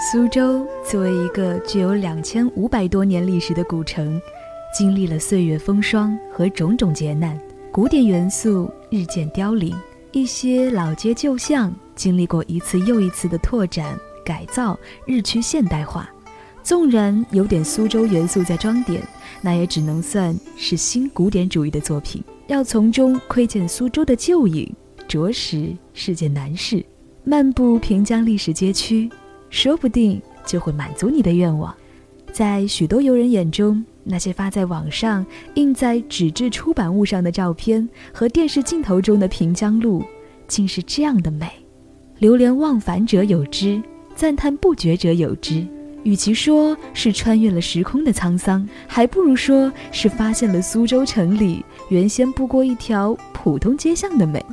苏州作为一个具有两千五百多年历史的古城，经历了岁月风霜和种种劫难，古典元素日渐凋零，一些老街旧巷经历过一次又一次的拓展改造，日趋现代化。纵然有点苏州元素在装点，那也只能算是新古典主义的作品。要从中窥见苏州的旧影，着实是件难事。漫步平江历史街区。说不定就会满足你的愿望。在许多游人眼中，那些发在网上、印在纸质出版物上的照片和电视镜头中的平江路，竟是这样的美。流连忘返者有之，赞叹不绝者有之。与其说是穿越了时空的沧桑，还不如说是发现了苏州城里原先不过一条普通街巷的美。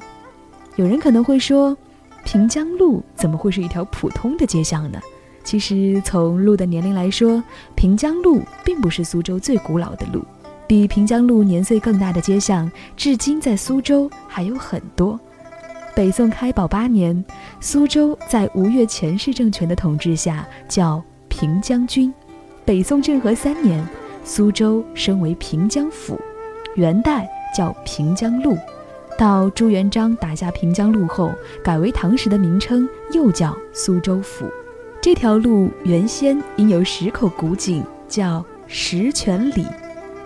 有人可能会说。平江路怎么会是一条普通的街巷呢？其实从路的年龄来说，平江路并不是苏州最古老的路。比平江路年岁更大的街巷，至今在苏州还有很多。北宋开宝八年，苏州在吴越前世政权的统治下叫平江军。北宋政和三年，苏州升为平江府，元代叫平江路。到朱元璋打下平江路后，改为唐时的名称，又叫苏州府。这条路原先应有十口古井，叫十泉里，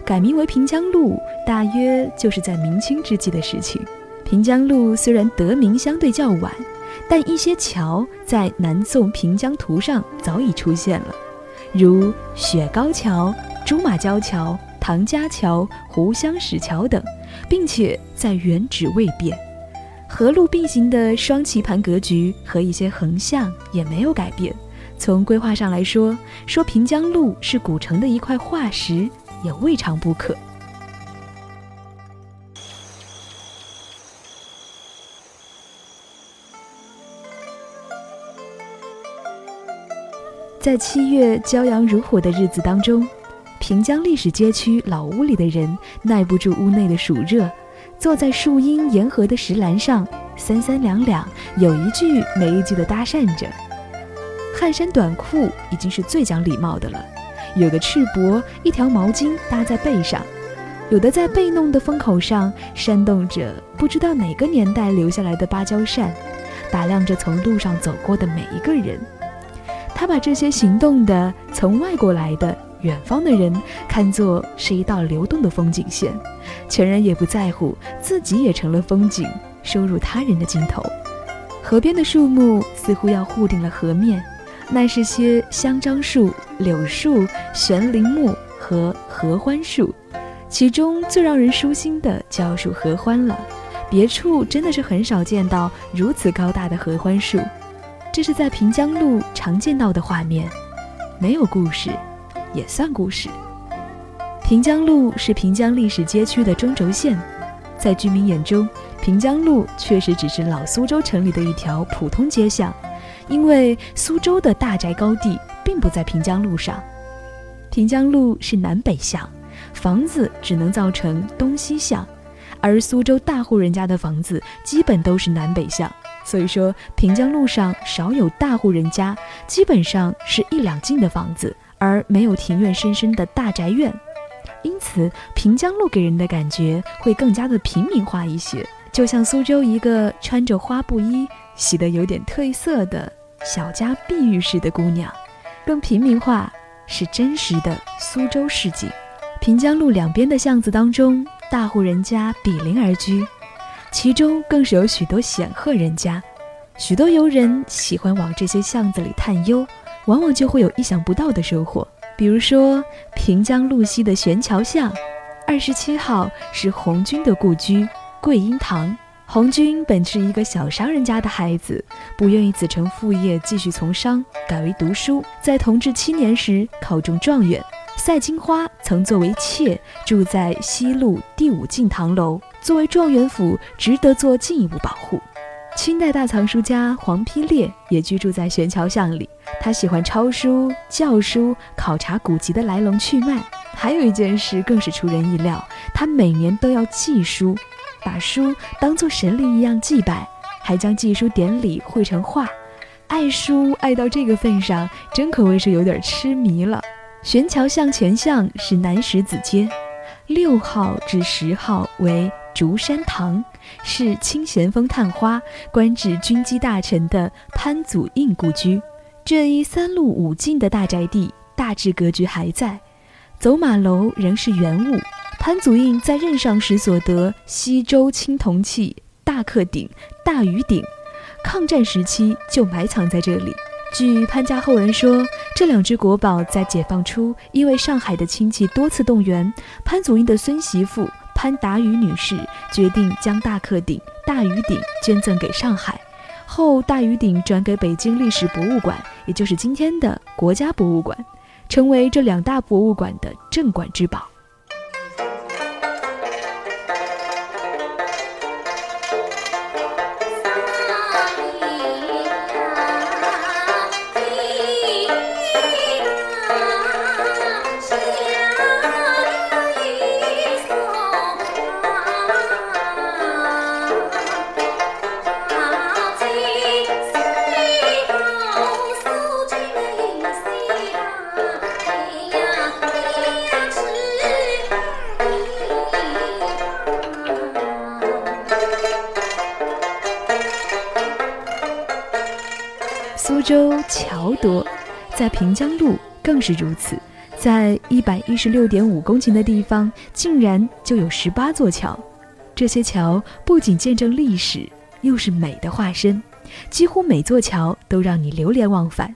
改名为平江路，大约就是在明清之际的事情。平江路虽然得名相对较晚，但一些桥在南宋平江图上早已出现了，如雪糕桥、朱马交桥、唐家桥、湖香石桥等。并且在原址未变，河路并行的双棋盘格局和一些横向也没有改变。从规划上来说，说平江路是古城的一块化石也未尝不可。在七月骄阳如火的日子当中。平江历史街区老屋里的人耐不住屋内的暑热，坐在树荫沿河的石栏上，三三两两，有一句没一句的搭讪着。汗衫短裤已经是最讲礼貌的了，有的赤膊，一条毛巾搭在背上，有的在被弄的风口上扇动着不知道哪个年代留下来的芭蕉扇，打量着从路上走过的每一个人。他把这些行动的从外国来的。远方的人看作是一道流动的风景线，全然也不在乎自己也成了风景，收入他人的镜头。河边的树木似乎要护定了河面，那是些香樟树、柳树、悬铃木和合欢树，其中最让人舒心的就要数合欢了。别处真的是很少见到如此高大的合欢树，这是在平江路常见到的画面，没有故事。也算故事。平江路是平江历史街区的中轴线，在居民眼中，平江路确实只是老苏州城里的一条普通街巷，因为苏州的大宅高地并不在平江路上。平江路是南北向，房子只能造成东西向，而苏州大户人家的房子基本都是南北向，所以说平江路上少有大户人家，基本上是一两进的房子。而没有庭院深深的大宅院，因此平江路给人的感觉会更加的平民化一些，就像苏州一个穿着花布衣、洗得有点褪色的小家碧玉式的姑娘，更平民化，是真实的苏州市井。平江路两边的巷子当中，大户人家比邻而居，其中更是有许多显赫人家，许多游人喜欢往这些巷子里探幽。往往就会有意想不到的收获，比如说平江路西的悬桥巷，二十七号是红军的故居桂英堂。红军本是一个小商人家的孩子，不愿意子承父业继续从商，改为读书。在同治七年时考中状元。赛金花曾作为妾住在西路第五进堂楼，作为状元府，值得做进一步保护。清代大藏书家黄丕烈也居住在悬桥巷里，他喜欢抄书、教书、考察古籍的来龙去脉。还有一件事更是出人意料，他每年都要祭书，把书当作神灵一样祭拜，还将祭书典礼绘成画。爱书爱到这个份上，真可谓是有点痴迷了。悬桥向前巷是南十子街，六号至十号为竹山堂，是清咸丰探花、官至军机大臣的潘祖印故居。这一三路五进的大宅地，大致格局还在，走马楼仍是原物。潘祖印在任上时所得西周青铜器大克鼎、大盂鼎，抗战时期就埋藏在这里。据潘家后人说，这两只国宝在解放初，因为上海的亲戚多次动员，潘祖英的孙媳妇潘达宇女士决定将大克鼎、大盂鼎捐赠给上海，后大盂鼎转给北京历史博物馆，也就是今天的国家博物馆，成为这两大博物馆的镇馆之宝。在平江路更是如此。在一百一十六点五公顷的地方，竟然就有十八座桥。这些桥不仅见证历史，又是美的化身。几乎每座桥都让你流连忘返。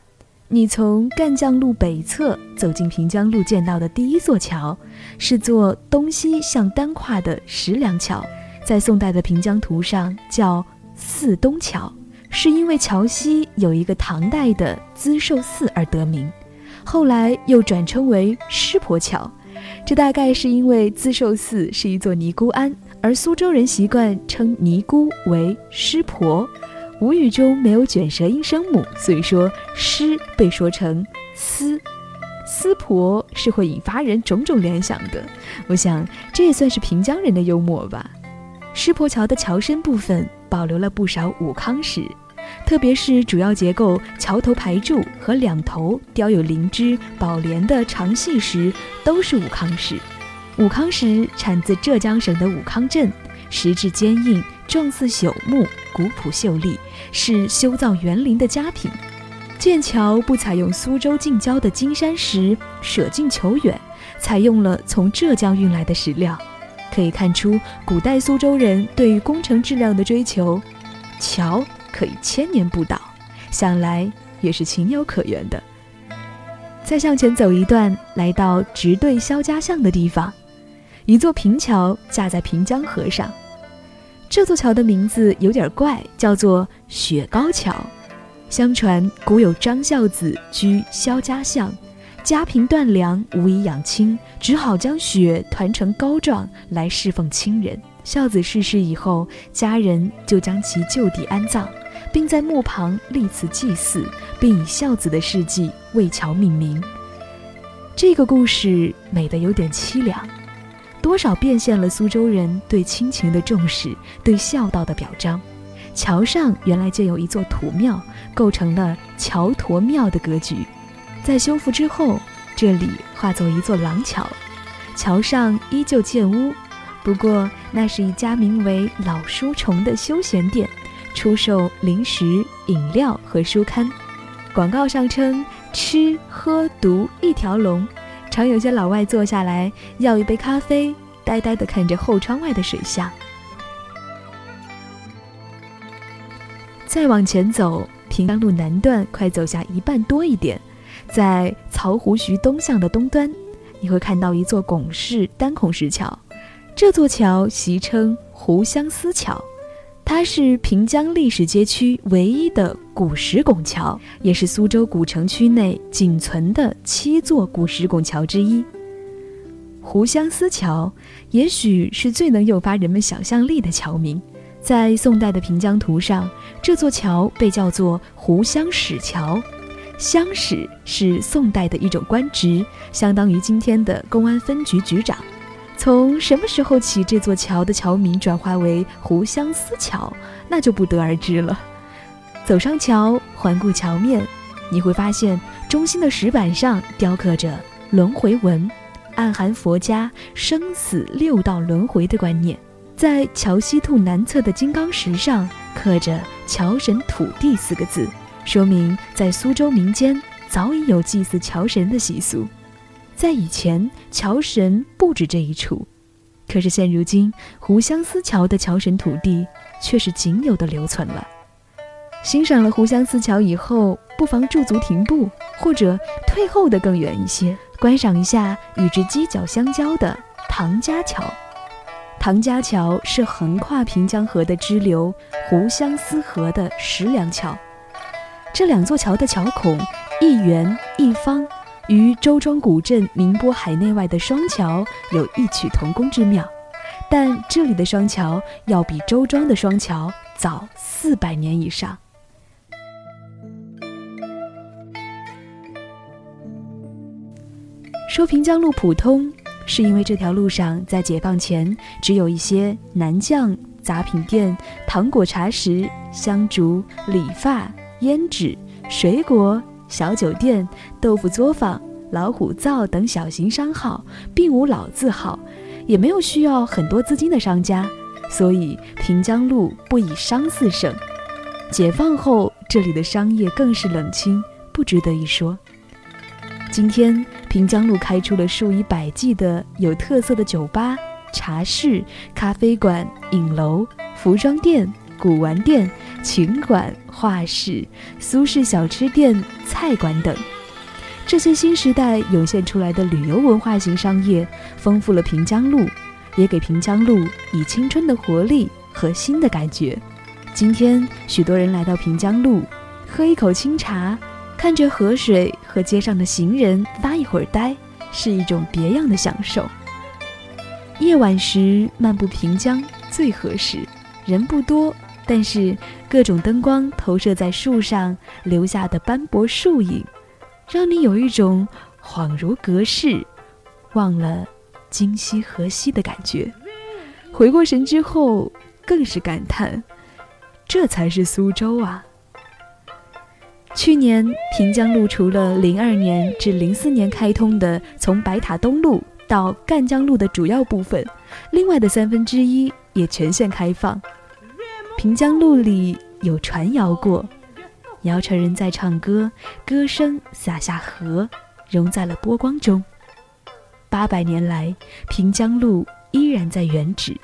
你从赣江路北侧走进平江路，见到的第一座桥，是座东西向单跨的石梁桥，在宋代的平江图上叫四东桥。是因为桥西有一个唐代的资寿寺而得名，后来又转称为师婆桥。这大概是因为资寿寺是一座尼姑庵，而苏州人习惯称尼姑为师婆。吴语中没有卷舌音声母，所以说师被说成司，司婆是会引发人种种联想的。我想这也算是平江人的幽默吧。师婆桥的桥身部分保留了不少武康史。特别是主要结构桥头排柱和两头雕有灵芝、宝莲的长细石，都是武康石。武康石产自浙江省的武康镇，石质坚硬，状似朽木，古朴秀丽，是修造园林的佳品。建桥不采用苏州近郊的金山石，舍近求远，采用了从浙江运来的石料，可以看出古代苏州人对于工程质量的追求。桥。可以千年不倒，想来也是情有可原的。再向前走一段，来到直对肖家巷的地方，一座平桥架在平江河上。这座桥的名字有点怪，叫做雪高桥。相传古有张孝子居肖家巷，家贫断粮，无以养亲，只好将雪团成膏状来侍奉亲人。孝子逝世以后，家人就将其就地安葬。并在墓旁立祠祭祀，并以孝子的事迹为桥命名。这个故事美得有点凄凉，多少变现了苏州人对亲情的重视，对孝道的表彰。桥上原来就有一座土庙，构成了桥驼庙的格局。在修复之后，这里化作一座廊桥，桥上依旧建屋，不过那是一家名为“老书虫”的休闲店。出售零食、饮料和书刊，广告上称吃喝读一条龙，常有些老外坐下来要一杯咖啡，呆呆地看着后窗外的水巷。再往前走，平江路南段快走下一半多一点，在曹湖徐东巷的东端，你会看到一座拱式单孔石桥，这座桥习称湖相思桥。它是平江历史街区唯一的古石拱桥，也是苏州古城区内仅存的七座古石拱桥之一。湖相思桥也许是最能诱发人们想象力的桥名。在宋代的平江图上，这座桥被叫做湖相使桥。相使是宋代的一种官职，相当于今天的公安分局局长。从什么时候起，这座桥的桥名转化为湖相思桥，那就不得而知了。走上桥，环顾桥面，你会发现中心的石板上雕刻着轮回纹，暗含佛家生死六道轮回的观念。在桥西兔南侧的金刚石上刻着“桥神土地”四个字，说明在苏州民间早已有祭祀桥神的习俗。在以前，桥神不止这一处，可是现如今，湖相思桥的桥神土地却是仅有的留存了。欣赏了湖相思桥以后，不妨驻足停步，或者退后的更远一些，观赏一下与之犄角相交的唐家桥。唐家桥是横跨平江河的支流湖相思河的石梁桥，这两座桥的桥孔一圆一方，与周庄古镇宁波海内外的双桥有异曲同工之妙。但这里的双桥要比周庄的双桥早四百年以上。说平江路普通。是因为这条路上在解放前只有一些南酱、杂品店、糖果、茶食、香烛、理发、胭脂、水果、小酒店、豆腐作坊、老虎灶等小型商号，并无老字号，也没有需要很多资金的商家，所以平江路不以商四盛。解放后，这里的商业更是冷清，不值得一说。今天。平江路开出了数以百计的有特色的酒吧、茶室、咖啡馆、影楼、服装店、古玩店、琴馆、画室、苏式小吃店、菜馆等。这些新时代涌现出来的旅游文化型商业，丰富了平江路，也给平江路以青春的活力和新的感觉。今天，许多人来到平江路，喝一口清茶。看着河水和街上的行人发一会儿呆，是一种别样的享受。夜晚时漫步平江最合适，人不多，但是各种灯光投射在树上留下的斑驳树影，让你有一种恍如隔世、忘了今夕何夕的感觉。回过神之后，更是感叹：这才是苏州啊！去年平江路除了零二年至零四年开通的从白塔东路到赣江路的主要部分，另外的三分之一也全线开放。平江路里有船摇过，摇船人在唱歌，歌声洒下河，融在了波光中。八百年来，平江路依然在原址，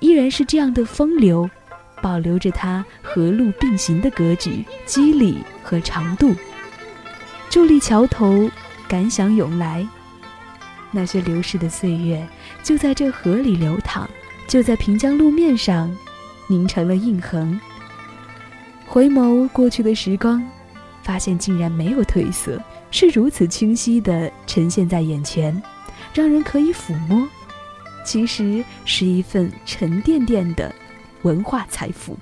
依然是这样的风流。保留着它河路并行的格局、肌理和长度。伫立桥头，感想涌来。那些流逝的岁月，就在这河里流淌，就在平江路面上凝成了印痕。回眸过去的时光，发现竟然没有褪色，是如此清晰地呈现在眼前，让人可以抚摸。其实是一份沉甸甸的。文化财富。